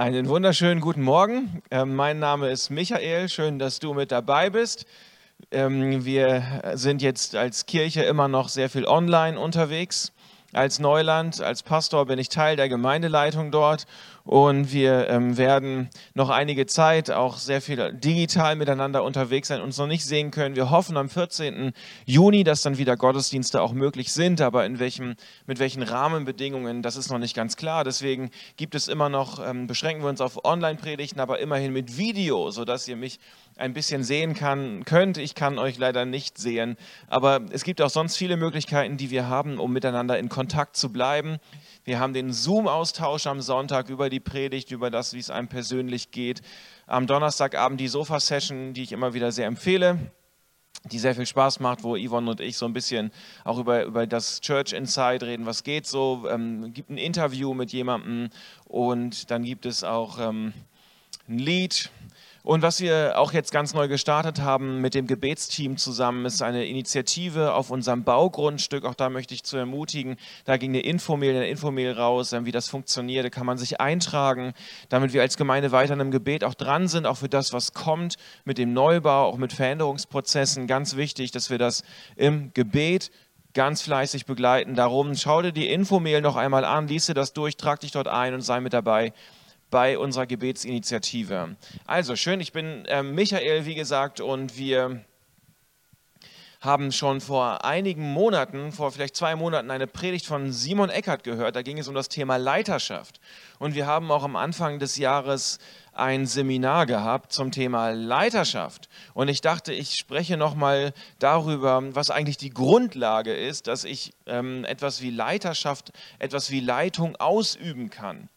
Einen wunderschönen guten Morgen. Ähm, mein Name ist Michael. Schön, dass du mit dabei bist. Ähm, wir sind jetzt als Kirche immer noch sehr viel online unterwegs. Als Neuland, als Pastor bin ich Teil der Gemeindeleitung dort und wir ähm, werden noch einige Zeit auch sehr viel digital miteinander unterwegs sein, uns noch nicht sehen können. Wir hoffen am 14. Juni, dass dann wieder Gottesdienste auch möglich sind, aber in welchem, mit welchen Rahmenbedingungen, das ist noch nicht ganz klar. Deswegen gibt es immer noch, ähm, beschränken wir uns auf Online-Predigten, aber immerhin mit Video, sodass ihr mich ein bisschen sehen kann, könnt. Ich kann euch leider nicht sehen, aber es gibt auch sonst viele Möglichkeiten, die wir haben, um miteinander in Kontakt zu bleiben. Wir haben den Zoom-Austausch am Sonntag über die Predigt, über das, wie es einem persönlich geht. Am Donnerstagabend die Sofa-Session, die ich immer wieder sehr empfehle, die sehr viel Spaß macht, wo Yvonne und ich so ein bisschen auch über, über das Church Inside reden, was geht so. Ähm, gibt ein Interview mit jemandem und dann gibt es auch ähm, ein Lied und was wir auch jetzt ganz neu gestartet haben mit dem Gebetsteam zusammen, ist eine Initiative auf unserem Baugrundstück. Auch da möchte ich zu ermutigen. Da ging eine Infomail, eine Infomail raus, wie das funktioniert. Da kann man sich eintragen, damit wir als Gemeinde weiter im Gebet auch dran sind, auch für das, was kommt mit dem Neubau, auch mit Veränderungsprozessen. Ganz wichtig, dass wir das im Gebet ganz fleißig begleiten. Darum schau dir die Infomail noch einmal an, lies dir das durch, trag dich dort ein und sei mit dabei bei unserer Gebetsinitiative. Also schön, ich bin äh, Michael, wie gesagt, und wir haben schon vor einigen Monaten, vor vielleicht zwei Monaten, eine Predigt von Simon Eckert gehört. Da ging es um das Thema Leiterschaft. Und wir haben auch am Anfang des Jahres ein Seminar gehabt zum Thema Leiterschaft. Und ich dachte, ich spreche nochmal darüber, was eigentlich die Grundlage ist, dass ich ähm, etwas wie Leiterschaft, etwas wie Leitung ausüben kann.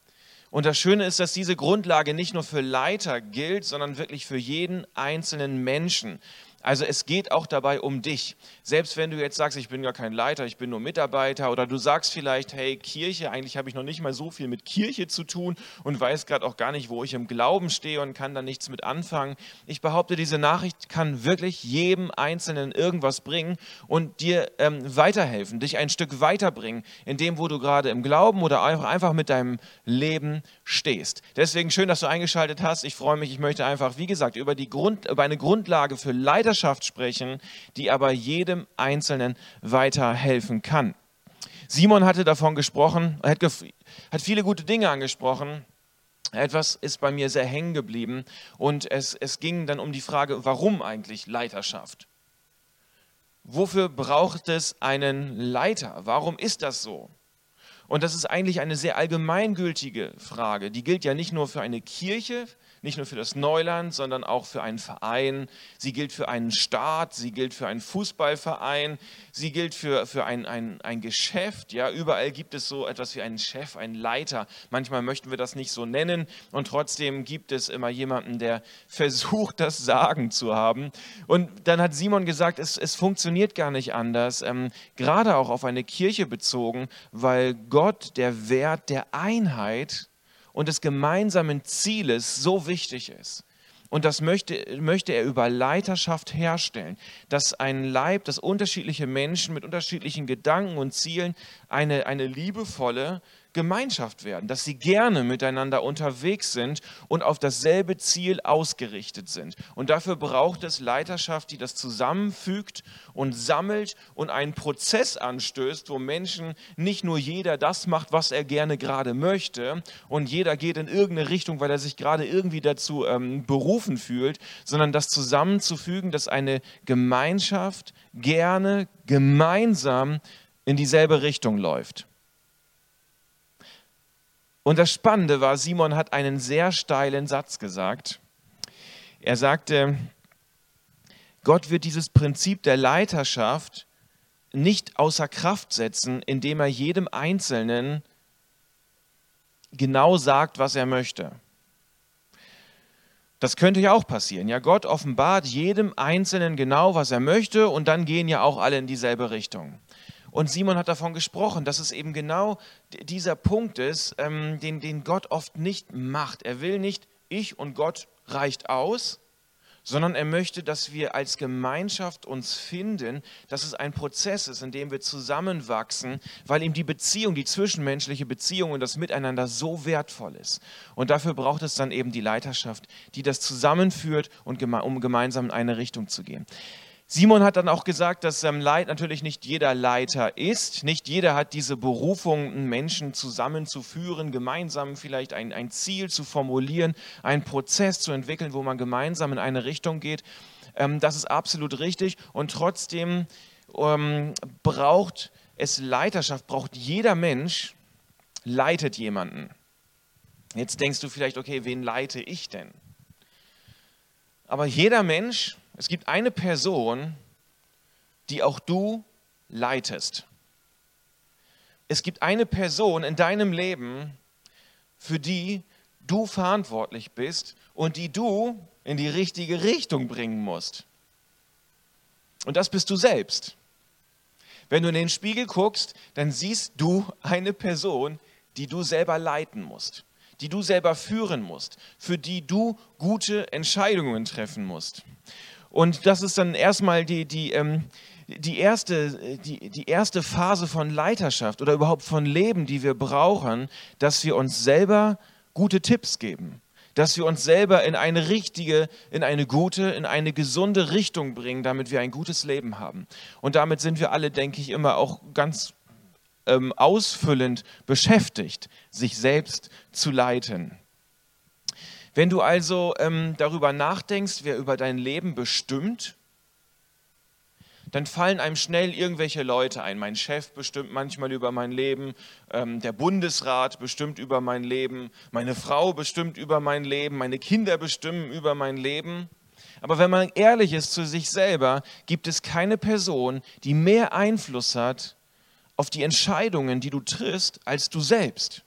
Und das Schöne ist, dass diese Grundlage nicht nur für Leiter gilt, sondern wirklich für jeden einzelnen Menschen. Also es geht auch dabei um dich. Selbst wenn du jetzt sagst, ich bin gar kein Leiter, ich bin nur Mitarbeiter oder du sagst vielleicht, hey, Kirche, eigentlich habe ich noch nicht mal so viel mit Kirche zu tun und weiß gerade auch gar nicht, wo ich im Glauben stehe und kann da nichts mit anfangen. Ich behaupte, diese Nachricht kann wirklich jedem Einzelnen irgendwas bringen und dir ähm, weiterhelfen, dich ein Stück weiterbringen, in dem, wo du gerade im Glauben oder einfach, mit deinem Leben stehst. Deswegen schön, dass du eingeschaltet hast. Ich freue mich, ich möchte einfach, wie gesagt, über, die Grund, über eine Grundlage für Leiter Leiterschaft sprechen, die aber jedem Einzelnen weiterhelfen kann. Simon hatte davon gesprochen, hat, hat viele gute Dinge angesprochen. Etwas ist bei mir sehr hängen geblieben und es, es ging dann um die Frage, warum eigentlich Leiterschaft? Wofür braucht es einen Leiter? Warum ist das so? Und das ist eigentlich eine sehr allgemeingültige Frage. Die gilt ja nicht nur für eine Kirche, nicht nur für das Neuland, sondern auch für einen Verein. Sie gilt für einen Staat, sie gilt für einen Fußballverein, sie gilt für, für ein, ein, ein Geschäft. Ja, überall gibt es so etwas wie einen Chef, einen Leiter. Manchmal möchten wir das nicht so nennen und trotzdem gibt es immer jemanden, der versucht, das Sagen zu haben. Und dann hat Simon gesagt, es, es funktioniert gar nicht anders, ähm, gerade auch auf eine Kirche bezogen, weil Gott der Wert der Einheit und des gemeinsamen Zieles so wichtig ist. Und das möchte, möchte er über Leiterschaft herstellen, dass ein Leib, dass unterschiedliche Menschen mit unterschiedlichen Gedanken und Zielen eine, eine liebevolle, Gemeinschaft werden, dass sie gerne miteinander unterwegs sind und auf dasselbe Ziel ausgerichtet sind. Und dafür braucht es Leiterschaft, die das zusammenfügt und sammelt und einen Prozess anstößt, wo Menschen nicht nur jeder das macht, was er gerne gerade möchte und jeder geht in irgendeine Richtung, weil er sich gerade irgendwie dazu ähm, berufen fühlt, sondern das zusammenzufügen, dass eine Gemeinschaft gerne gemeinsam in dieselbe Richtung läuft. Und das Spannende war, Simon hat einen sehr steilen Satz gesagt. Er sagte, Gott wird dieses Prinzip der Leiterschaft nicht außer Kraft setzen, indem er jedem Einzelnen genau sagt, was er möchte. Das könnte ja auch passieren. Ja, Gott offenbart jedem Einzelnen genau, was er möchte und dann gehen ja auch alle in dieselbe Richtung. Und Simon hat davon gesprochen, dass es eben genau dieser Punkt ist, ähm, den, den Gott oft nicht macht. Er will nicht, ich und Gott reicht aus, sondern er möchte, dass wir als Gemeinschaft uns finden, dass es ein Prozess ist, in dem wir zusammenwachsen, weil ihm die Beziehung, die zwischenmenschliche Beziehung und das Miteinander so wertvoll ist. Und dafür braucht es dann eben die Leiterschaft, die das zusammenführt, und um gemeinsam in eine Richtung zu gehen. Simon hat dann auch gesagt, dass ähm, Leid natürlich nicht jeder Leiter ist. Nicht jeder hat diese Berufung, Menschen zusammenzuführen, gemeinsam vielleicht ein, ein Ziel zu formulieren, einen Prozess zu entwickeln, wo man gemeinsam in eine Richtung geht. Ähm, das ist absolut richtig. Und trotzdem ähm, braucht es Leiterschaft, braucht jeder Mensch, leitet jemanden. Jetzt denkst du vielleicht, okay, wen leite ich denn? Aber jeder Mensch es gibt eine Person, die auch du leitest. Es gibt eine Person in deinem Leben, für die du verantwortlich bist und die du in die richtige Richtung bringen musst. Und das bist du selbst. Wenn du in den Spiegel guckst, dann siehst du eine Person, die du selber leiten musst, die du selber führen musst, für die du gute Entscheidungen treffen musst. Und das ist dann erstmal die, die, ähm, die, erste, die, die erste Phase von Leiterschaft oder überhaupt von Leben, die wir brauchen, dass wir uns selber gute Tipps geben. Dass wir uns selber in eine richtige, in eine gute, in eine gesunde Richtung bringen, damit wir ein gutes Leben haben. Und damit sind wir alle, denke ich, immer auch ganz ähm, ausfüllend beschäftigt, sich selbst zu leiten. Wenn du also ähm, darüber nachdenkst, wer über dein Leben bestimmt, dann fallen einem schnell irgendwelche Leute ein. Mein Chef bestimmt manchmal über mein Leben, ähm, der Bundesrat bestimmt über mein Leben, meine Frau bestimmt über mein Leben, meine Kinder bestimmen über mein Leben. Aber wenn man ehrlich ist zu sich selber, gibt es keine Person, die mehr Einfluss hat auf die Entscheidungen, die du triffst, als du selbst.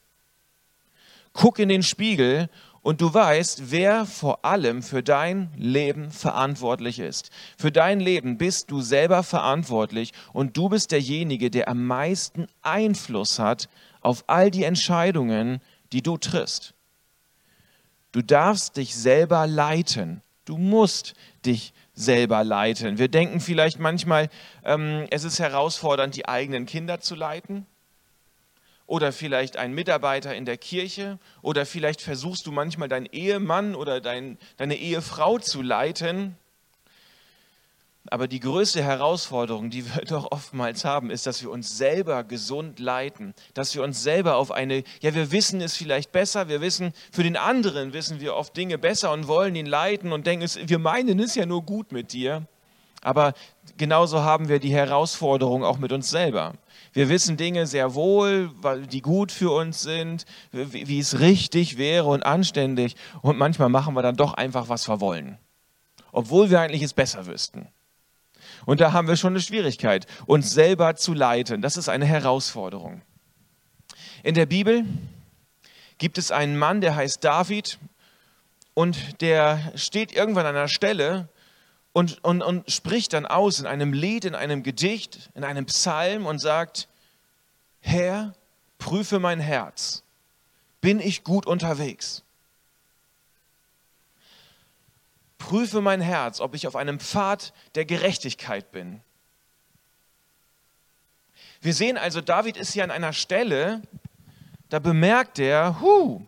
Guck in den Spiegel und du weißt, wer vor allem für dein Leben verantwortlich ist. Für dein Leben bist du selber verantwortlich und du bist derjenige, der am meisten Einfluss hat auf all die Entscheidungen, die du triffst. Du darfst dich selber leiten. Du musst dich selber leiten. Wir denken vielleicht manchmal, ähm, es ist herausfordernd, die eigenen Kinder zu leiten oder vielleicht ein Mitarbeiter in der Kirche oder vielleicht versuchst du manchmal deinen Ehemann oder dein, deine Ehefrau zu leiten. Aber die größte Herausforderung, die wir doch oftmals haben, ist, dass wir uns selber gesund leiten, dass wir uns selber auf eine, ja, wir wissen es vielleicht besser, wir wissen, für den anderen wissen wir oft Dinge besser und wollen ihn leiten und denken, wir meinen es ja nur gut mit dir. Aber genauso haben wir die Herausforderung auch mit uns selber. Wir wissen Dinge sehr wohl, die gut für uns sind, wie es richtig wäre und anständig. Und manchmal machen wir dann doch einfach, was wir wollen. Obwohl wir eigentlich es besser wüssten. Und da haben wir schon eine Schwierigkeit, uns selber zu leiten. Das ist eine Herausforderung. In der Bibel gibt es einen Mann, der heißt David und der steht irgendwann an einer Stelle und, und, und spricht dann aus in einem Lied, in einem Gedicht, in einem Psalm und sagt, Herr, prüfe mein Herz, bin ich gut unterwegs? Prüfe mein Herz, ob ich auf einem Pfad der Gerechtigkeit bin. Wir sehen also, David ist hier an einer Stelle, da bemerkt er, huh,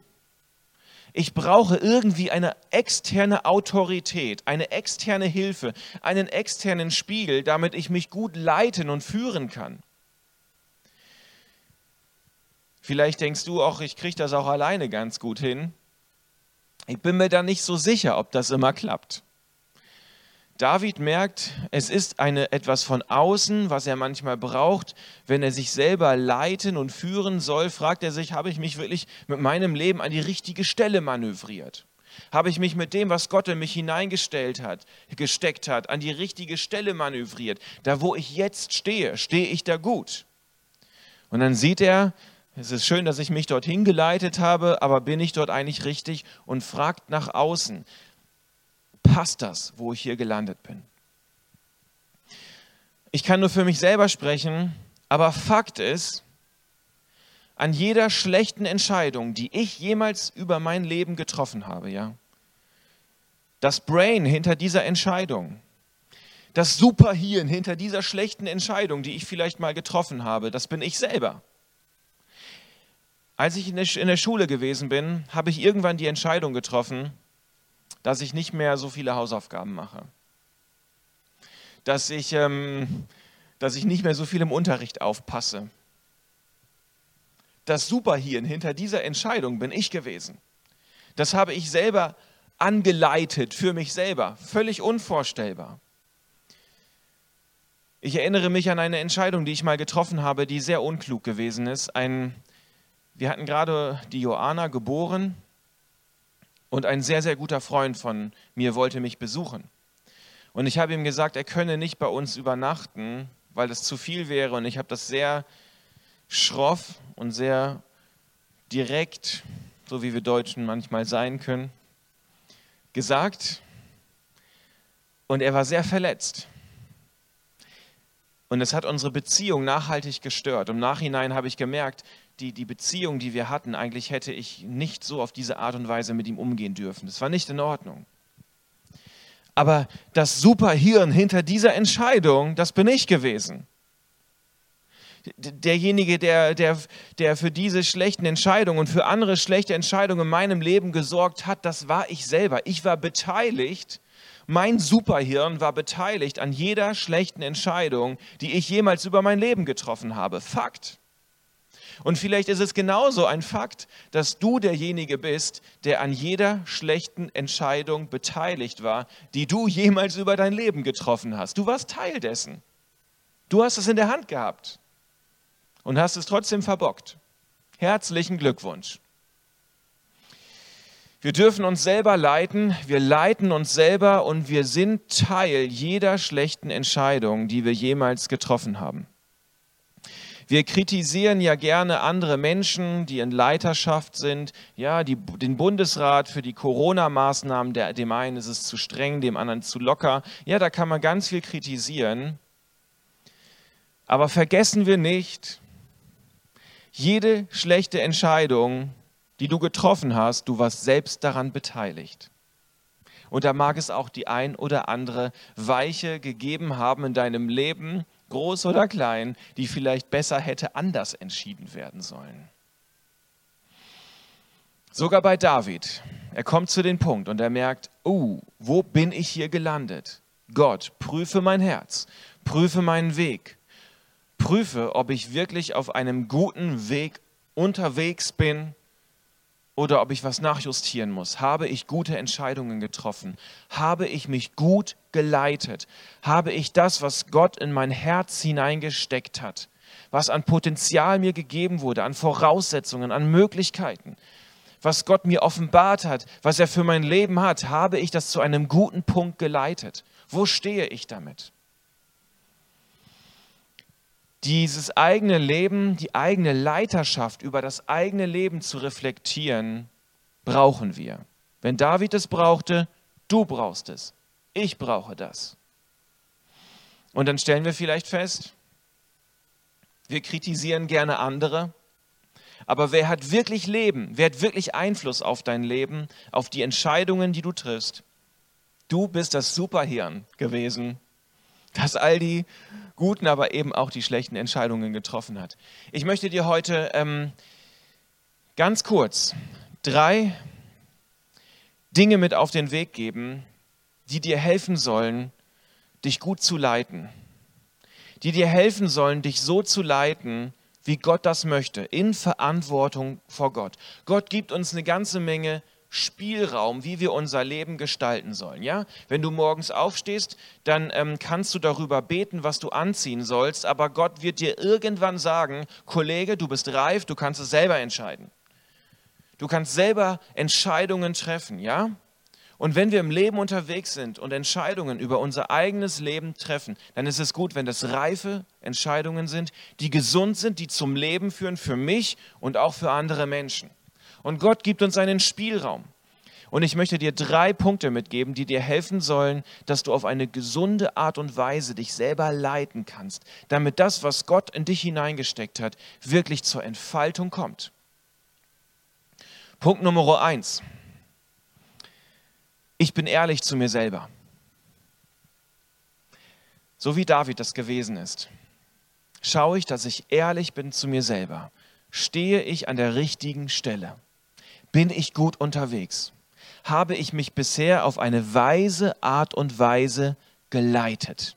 ich brauche irgendwie eine externe Autorität, eine externe Hilfe, einen externen Spiegel, damit ich mich gut leiten und führen kann. Vielleicht denkst du auch, ich kriege das auch alleine ganz gut hin. Ich bin mir da nicht so sicher, ob das immer klappt. David merkt, es ist eine, etwas von außen, was er manchmal braucht. Wenn er sich selber leiten und führen soll, fragt er sich, habe ich mich wirklich mit meinem Leben an die richtige Stelle manövriert? Habe ich mich mit dem, was Gott in mich hineingestellt hat, gesteckt hat, an die richtige Stelle manövriert? Da, wo ich jetzt stehe, stehe ich da gut? Und dann sieht er, es ist schön, dass ich mich dorthin geleitet habe, aber bin ich dort eigentlich richtig? Und fragt nach außen, passt das, wo ich hier gelandet bin? Ich kann nur für mich selber sprechen, aber Fakt ist, an jeder schlechten Entscheidung, die ich jemals über mein Leben getroffen habe, ja, Das Brain hinter dieser Entscheidung, das Superhirn hinter dieser schlechten Entscheidung, die ich vielleicht mal getroffen habe, das bin ich selber. Als ich in der Schule gewesen bin, habe ich irgendwann die Entscheidung getroffen, dass ich nicht mehr so viele Hausaufgaben mache. Dass ich, ähm, dass ich nicht mehr so viel im Unterricht aufpasse. Das Superhirn hinter dieser Entscheidung bin ich gewesen. Das habe ich selber angeleitet für mich selber. Völlig unvorstellbar. Ich erinnere mich an eine Entscheidung, die ich mal getroffen habe, die sehr unklug gewesen ist. Ein, wir hatten gerade die Joana geboren und ein sehr, sehr guter Freund von mir wollte mich besuchen. Und ich habe ihm gesagt, er könne nicht bei uns übernachten, weil das zu viel wäre. Und ich habe das sehr schroff und sehr direkt, so wie wir Deutschen manchmal sein können, gesagt. Und er war sehr verletzt. Und es hat unsere Beziehung nachhaltig gestört. Im Nachhinein habe ich gemerkt, die, die Beziehung, die wir hatten, eigentlich hätte ich nicht so auf diese Art und Weise mit ihm umgehen dürfen. Das war nicht in Ordnung. Aber das Superhirn hinter dieser Entscheidung, das bin ich gewesen. Derjenige, der, der, der für diese schlechten Entscheidungen und für andere schlechte Entscheidungen in meinem Leben gesorgt hat, das war ich selber. Ich war beteiligt mein Superhirn war beteiligt an jeder schlechten Entscheidung, die ich jemals über mein Leben getroffen habe. Fakt. Und vielleicht ist es genauso ein Fakt, dass du derjenige bist, der an jeder schlechten Entscheidung beteiligt war, die du jemals über dein Leben getroffen hast. Du warst Teil dessen. Du hast es in der Hand gehabt und hast es trotzdem verbockt. Herzlichen Glückwunsch. Wir dürfen uns selber leiten, wir leiten uns selber und wir sind Teil jeder schlechten Entscheidung, die wir jemals getroffen haben. Wir kritisieren ja gerne andere Menschen, die in Leiterschaft sind. Ja, die, den Bundesrat für die Corona-Maßnahmen, dem einen ist es zu streng, dem anderen zu locker. Ja, da kann man ganz viel kritisieren. Aber vergessen wir nicht, jede schlechte Entscheidung die du getroffen hast, du warst selbst daran beteiligt. Und da mag es auch die ein oder andere Weiche gegeben haben in deinem Leben, groß oder klein, die vielleicht besser hätte anders entschieden werden sollen. Sogar bei David. Er kommt zu dem Punkt und er merkt, oh, wo bin ich hier gelandet? Gott, prüfe mein Herz, prüfe meinen Weg, prüfe, ob ich wirklich auf einem guten Weg unterwegs bin oder ob ich was nachjustieren muss. Habe ich gute Entscheidungen getroffen? Habe ich mich gut geleitet? Habe ich das, was Gott in mein Herz hineingesteckt hat, was an Potenzial mir gegeben wurde, an Voraussetzungen, an Möglichkeiten, was Gott mir offenbart hat, was er für mein Leben hat, habe ich das zu einem guten Punkt geleitet? Wo stehe ich damit? Dieses eigene Leben, die eigene Leiterschaft über das eigene Leben zu reflektieren, brauchen wir. Wenn David es brauchte, du brauchst es. Ich brauche das. Und dann stellen wir vielleicht fest, wir kritisieren gerne andere, aber wer hat wirklich Leben, wer hat wirklich Einfluss auf dein Leben, auf die Entscheidungen, die du triffst? Du bist das Superhirn gewesen, das all die guten, aber eben auch die schlechten Entscheidungen getroffen hat. Ich möchte dir heute ähm, ganz kurz drei Dinge mit auf den Weg geben, die dir helfen sollen, dich gut zu leiten. Die dir helfen sollen, dich so zu leiten, wie Gott das möchte, in Verantwortung vor Gott. Gott gibt uns eine ganze Menge Spielraum, wie wir unser Leben gestalten sollen. Ja? Wenn du morgens aufstehst, dann ähm, kannst du darüber beten, was du anziehen sollst, aber Gott wird dir irgendwann sagen, Kollege, du bist reif, du kannst es selber entscheiden. Du kannst selber Entscheidungen treffen, ja? Und wenn wir im Leben unterwegs sind und Entscheidungen über unser eigenes Leben treffen, dann ist es gut, wenn das reife Entscheidungen sind, die gesund sind, die zum Leben führen für mich und auch für andere Menschen. Und Gott gibt uns einen Spielraum. Und ich möchte dir drei Punkte mitgeben, die dir helfen sollen, dass du auf eine gesunde Art und Weise dich selber leiten kannst, damit das, was Gott in dich hineingesteckt hat, wirklich zur Entfaltung kommt. Punkt Nummer eins. ich bin ehrlich zu mir selber. So wie David das gewesen ist, schaue ich, dass ich ehrlich bin zu mir selber. Stehe ich an der richtigen Stelle? Bin ich gut unterwegs? Habe ich mich bisher auf eine weise Art und Weise geleitet?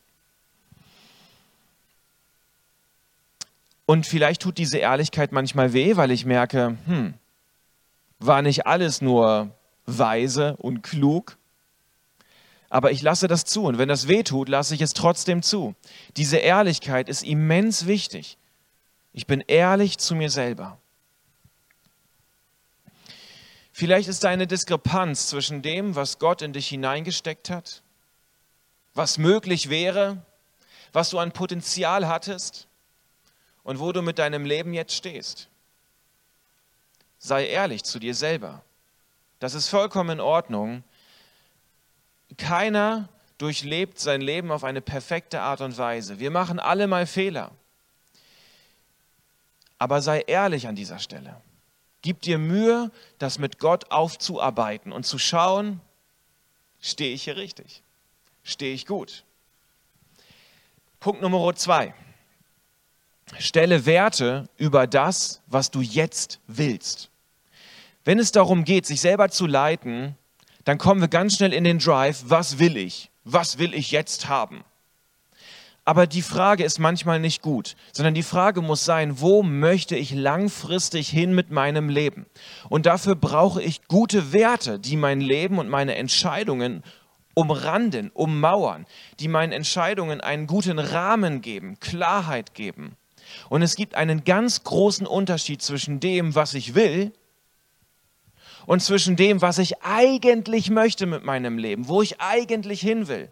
Und vielleicht tut diese Ehrlichkeit manchmal weh, weil ich merke, hm, war nicht alles nur weise und klug, aber ich lasse das zu. Und wenn das weh tut, lasse ich es trotzdem zu. Diese Ehrlichkeit ist immens wichtig. Ich bin ehrlich zu mir selber. Vielleicht ist da eine Diskrepanz zwischen dem, was Gott in dich hineingesteckt hat, was möglich wäre, was du an Potenzial hattest und wo du mit deinem Leben jetzt stehst. Sei ehrlich zu dir selber. Das ist vollkommen in Ordnung. Keiner durchlebt sein Leben auf eine perfekte Art und Weise. Wir machen alle mal Fehler. Aber sei ehrlich an dieser Stelle. Gib dir Mühe, das mit Gott aufzuarbeiten und zu schauen, stehe ich hier richtig? Stehe ich gut? Punkt Nummer zwei. Stelle Werte über das, was du jetzt willst. Wenn es darum geht, sich selber zu leiten, dann kommen wir ganz schnell in den Drive, was will ich? Was will ich jetzt haben? Aber die Frage ist manchmal nicht gut, sondern die Frage muss sein, wo möchte ich langfristig hin mit meinem Leben? Und dafür brauche ich gute Werte, die mein Leben und meine Entscheidungen umranden, ummauern, die meinen Entscheidungen einen guten Rahmen geben, Klarheit geben. Und es gibt einen ganz großen Unterschied zwischen dem, was ich will, und zwischen dem, was ich eigentlich möchte mit meinem Leben, wo ich eigentlich hin will.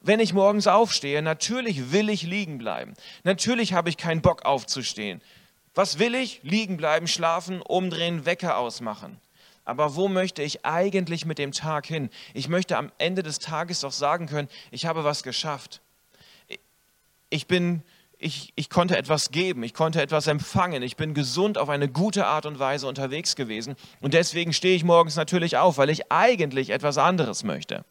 Wenn ich morgens aufstehe, natürlich will ich liegen bleiben. Natürlich habe ich keinen Bock aufzustehen. Was will ich? Liegen bleiben, schlafen, umdrehen, Wecker ausmachen. Aber wo möchte ich eigentlich mit dem Tag hin? Ich möchte am Ende des Tages doch sagen können, ich habe was geschafft. Ich bin ich, ich konnte etwas geben, ich konnte etwas empfangen, ich bin gesund auf eine gute Art und Weise unterwegs gewesen und deswegen stehe ich morgens natürlich auf, weil ich eigentlich etwas anderes möchte.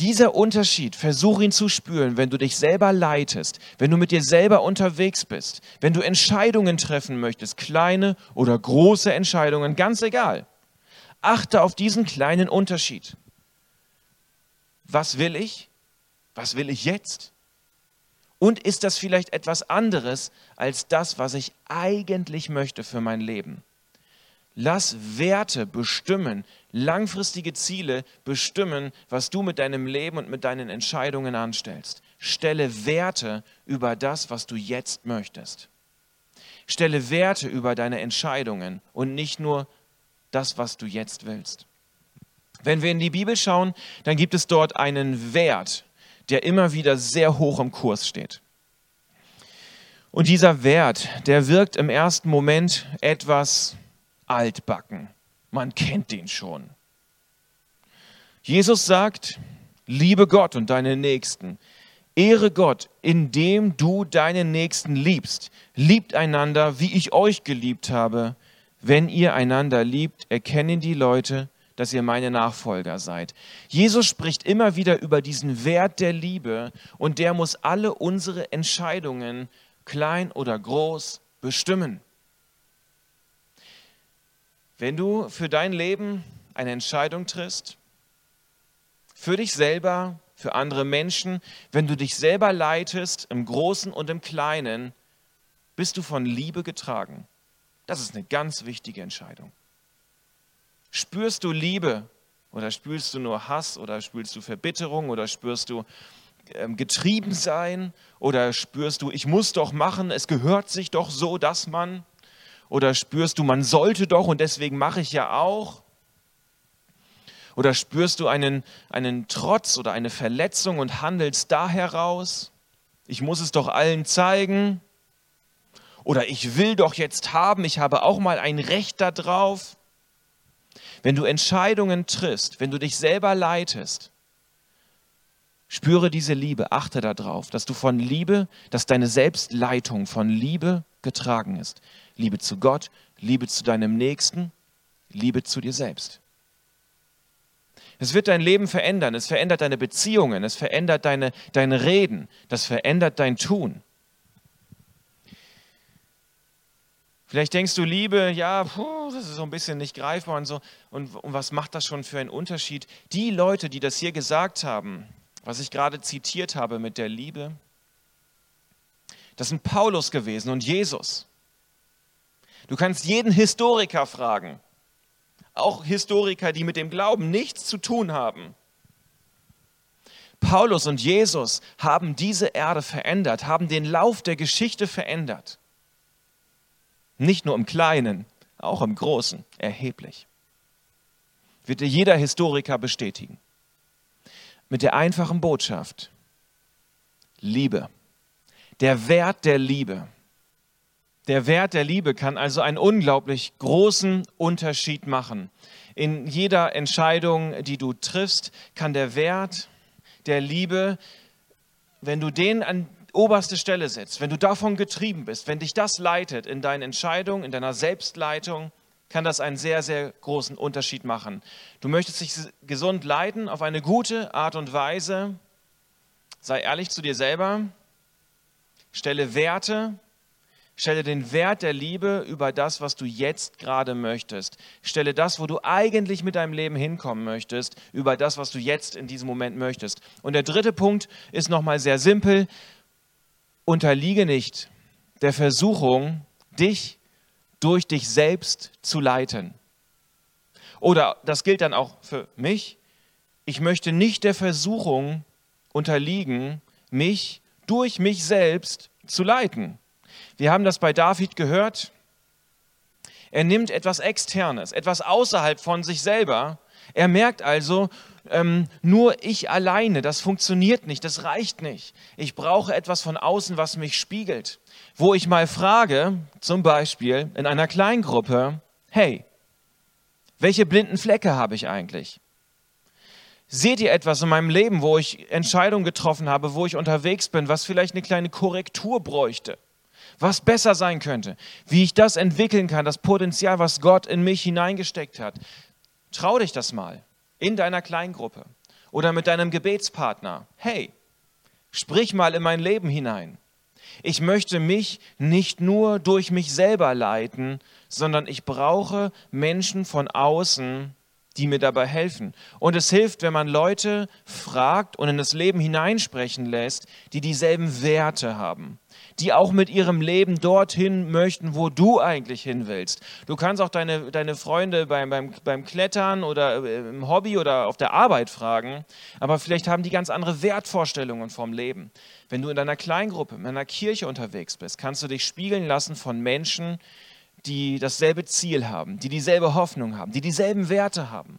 Dieser Unterschied, versuch ihn zu spüren, wenn du dich selber leitest, wenn du mit dir selber unterwegs bist, wenn du Entscheidungen treffen möchtest, kleine oder große Entscheidungen, ganz egal. Achte auf diesen kleinen Unterschied. Was will ich? Was will ich jetzt? Und ist das vielleicht etwas anderes als das, was ich eigentlich möchte für mein Leben? Lass Werte bestimmen, langfristige Ziele bestimmen, was du mit deinem Leben und mit deinen Entscheidungen anstellst. Stelle Werte über das, was du jetzt möchtest. Stelle Werte über deine Entscheidungen und nicht nur das, was du jetzt willst. Wenn wir in die Bibel schauen, dann gibt es dort einen Wert, der immer wieder sehr hoch im Kurs steht. Und dieser Wert, der wirkt im ersten Moment etwas altbacken. Man kennt den schon. Jesus sagt, liebe Gott und deine Nächsten. Ehre Gott, indem du deinen Nächsten liebst. Liebt einander, wie ich euch geliebt habe. Wenn ihr einander liebt, erkennen die Leute, dass ihr meine Nachfolger seid. Jesus spricht immer wieder über diesen Wert der Liebe und der muss alle unsere Entscheidungen, klein oder groß, bestimmen. Wenn du für dein Leben eine Entscheidung triffst, für dich selber, für andere Menschen, wenn du dich selber leitest, im Großen und im Kleinen, bist du von Liebe getragen. Das ist eine ganz wichtige Entscheidung. Spürst du Liebe oder spürst du nur Hass oder spürst du Verbitterung oder spürst du ähm, getrieben sein oder spürst du, ich muss doch machen, es gehört sich doch so, dass man oder spürst du, man sollte doch und deswegen mache ich ja auch oder spürst du einen, einen Trotz oder eine Verletzung und handelst da heraus? Ich muss es doch allen zeigen. Oder ich will doch jetzt haben, ich habe auch mal ein Recht darauf. Wenn du Entscheidungen triffst, wenn du dich selber leitest, spüre diese Liebe, achte darauf, dass du von Liebe, dass deine Selbstleitung von Liebe getragen ist. Liebe zu Gott, Liebe zu deinem Nächsten, Liebe zu dir selbst. Es wird dein Leben verändern, es verändert deine Beziehungen, es verändert deine, deine Reden, das verändert dein Tun. Vielleicht denkst du, Liebe, ja, puh, das ist so ein bisschen nicht greifbar und so. Und, und was macht das schon für einen Unterschied? Die Leute, die das hier gesagt haben, was ich gerade zitiert habe mit der Liebe, das sind Paulus gewesen und Jesus. Du kannst jeden Historiker fragen, auch Historiker, die mit dem Glauben nichts zu tun haben. Paulus und Jesus haben diese Erde verändert, haben den Lauf der Geschichte verändert. Nicht nur im Kleinen, auch im Großen, erheblich. Wird dir jeder Historiker bestätigen. Mit der einfachen Botschaft, Liebe, der Wert der Liebe. Der Wert der Liebe kann also einen unglaublich großen Unterschied machen. In jeder Entscheidung, die du triffst, kann der Wert der Liebe, wenn du den an oberste Stelle setzt, wenn du davon getrieben bist, wenn dich das leitet in deinen Entscheidungen, in deiner Selbstleitung, kann das einen sehr, sehr großen Unterschied machen. Du möchtest dich gesund leiten auf eine gute Art und Weise. Sei ehrlich zu dir selber. Stelle Werte Stelle den Wert der Liebe über das, was du jetzt gerade möchtest. Stelle das, wo du eigentlich mit deinem Leben hinkommen möchtest, über das, was du jetzt in diesem Moment möchtest. Und der dritte Punkt ist nochmal sehr simpel. Unterliege nicht der Versuchung, dich durch dich selbst zu leiten. Oder das gilt dann auch für mich. Ich möchte nicht der Versuchung unterliegen, mich durch mich selbst zu leiten. Wir haben das bei David gehört. Er nimmt etwas Externes, etwas außerhalb von sich selber. Er merkt also, ähm, nur ich alleine, das funktioniert nicht, das reicht nicht. Ich brauche etwas von außen, was mich spiegelt. Wo ich mal frage, zum Beispiel in einer Kleingruppe, hey, welche blinden Flecke habe ich eigentlich? Seht ihr etwas in meinem Leben, wo ich Entscheidungen getroffen habe, wo ich unterwegs bin, was vielleicht eine kleine Korrektur bräuchte? Was besser sein könnte, wie ich das entwickeln kann, das Potenzial, was Gott in mich hineingesteckt hat. Trau dich das mal in deiner Kleingruppe oder mit deinem Gebetspartner. Hey, sprich mal in mein Leben hinein. Ich möchte mich nicht nur durch mich selber leiten, sondern ich brauche Menschen von außen, die mir dabei helfen. Und es hilft, wenn man Leute fragt und in das Leben hineinsprechen lässt, die dieselben Werte haben die auch mit ihrem Leben dorthin möchten, wo du eigentlich hin willst. Du kannst auch deine, deine Freunde beim, beim, beim Klettern oder äh, im Hobby oder auf der Arbeit fragen, aber vielleicht haben die ganz andere Wertvorstellungen vom Leben. Wenn du in deiner Kleingruppe, in einer Kirche unterwegs bist, kannst du dich spiegeln lassen von Menschen, dasselbe Ziel haben, die dieselbe Hoffnung haben, die dieselben Werte haben.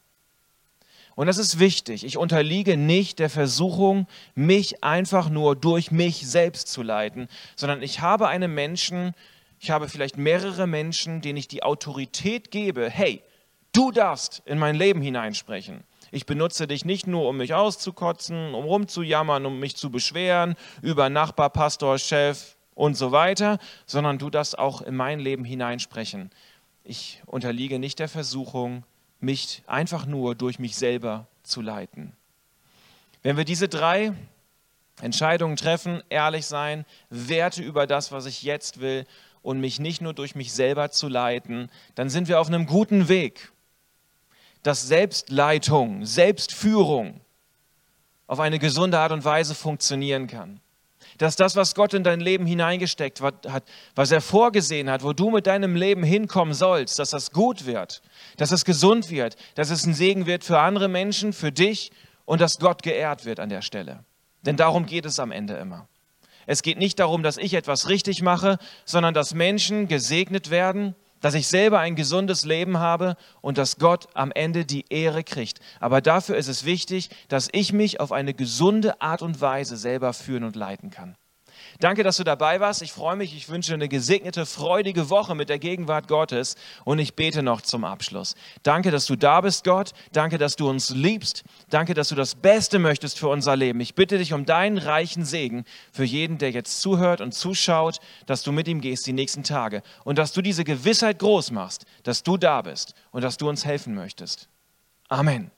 Und das ist wichtig. Ich unterliege nicht der Versuchung, mich einfach nur durch mich selbst zu leiten, sondern ich habe einen Menschen, ich habe vielleicht mehrere Menschen, denen ich die Autorität gebe, hey, du darfst in mein Leben hineinsprechen. Ich benutze dich nicht nur, um mich auszukotzen, um rumzujammern, um mich zu beschweren über Nachbar, Pastor, Chef und so weiter, sondern du darfst auch in mein Leben hineinsprechen. Ich unterliege nicht der Versuchung, mich einfach nur durch mich selber zu leiten. Wenn wir diese drei Entscheidungen treffen, ehrlich sein, Werte über das, was ich jetzt will und mich nicht nur durch mich selber zu leiten, dann sind wir auf einem guten Weg, dass Selbstleitung, Selbstführung auf eine gesunde Art und Weise funktionieren kann dass das, was Gott in dein Leben hineingesteckt hat, was er vorgesehen hat, wo du mit deinem Leben hinkommen sollst, dass das gut wird, dass es gesund wird, dass es ein Segen wird für andere Menschen, für dich und dass Gott geehrt wird an der Stelle. Denn darum geht es am Ende immer. Es geht nicht darum, dass ich etwas richtig mache, sondern dass Menschen gesegnet werden dass ich selber ein gesundes Leben habe und dass Gott am Ende die Ehre kriegt. Aber dafür ist es wichtig, dass ich mich auf eine gesunde Art und Weise selber führen und leiten kann. Danke, dass du dabei warst. Ich freue mich. Ich wünsche eine gesegnete, freudige Woche mit der Gegenwart Gottes. Und ich bete noch zum Abschluss. Danke, dass du da bist, Gott. Danke, dass du uns liebst. Danke, dass du das Beste möchtest für unser Leben. Ich bitte dich um deinen reichen Segen für jeden, der jetzt zuhört und zuschaut, dass du mit ihm gehst die nächsten Tage. Und dass du diese Gewissheit groß machst, dass du da bist und dass du uns helfen möchtest. Amen.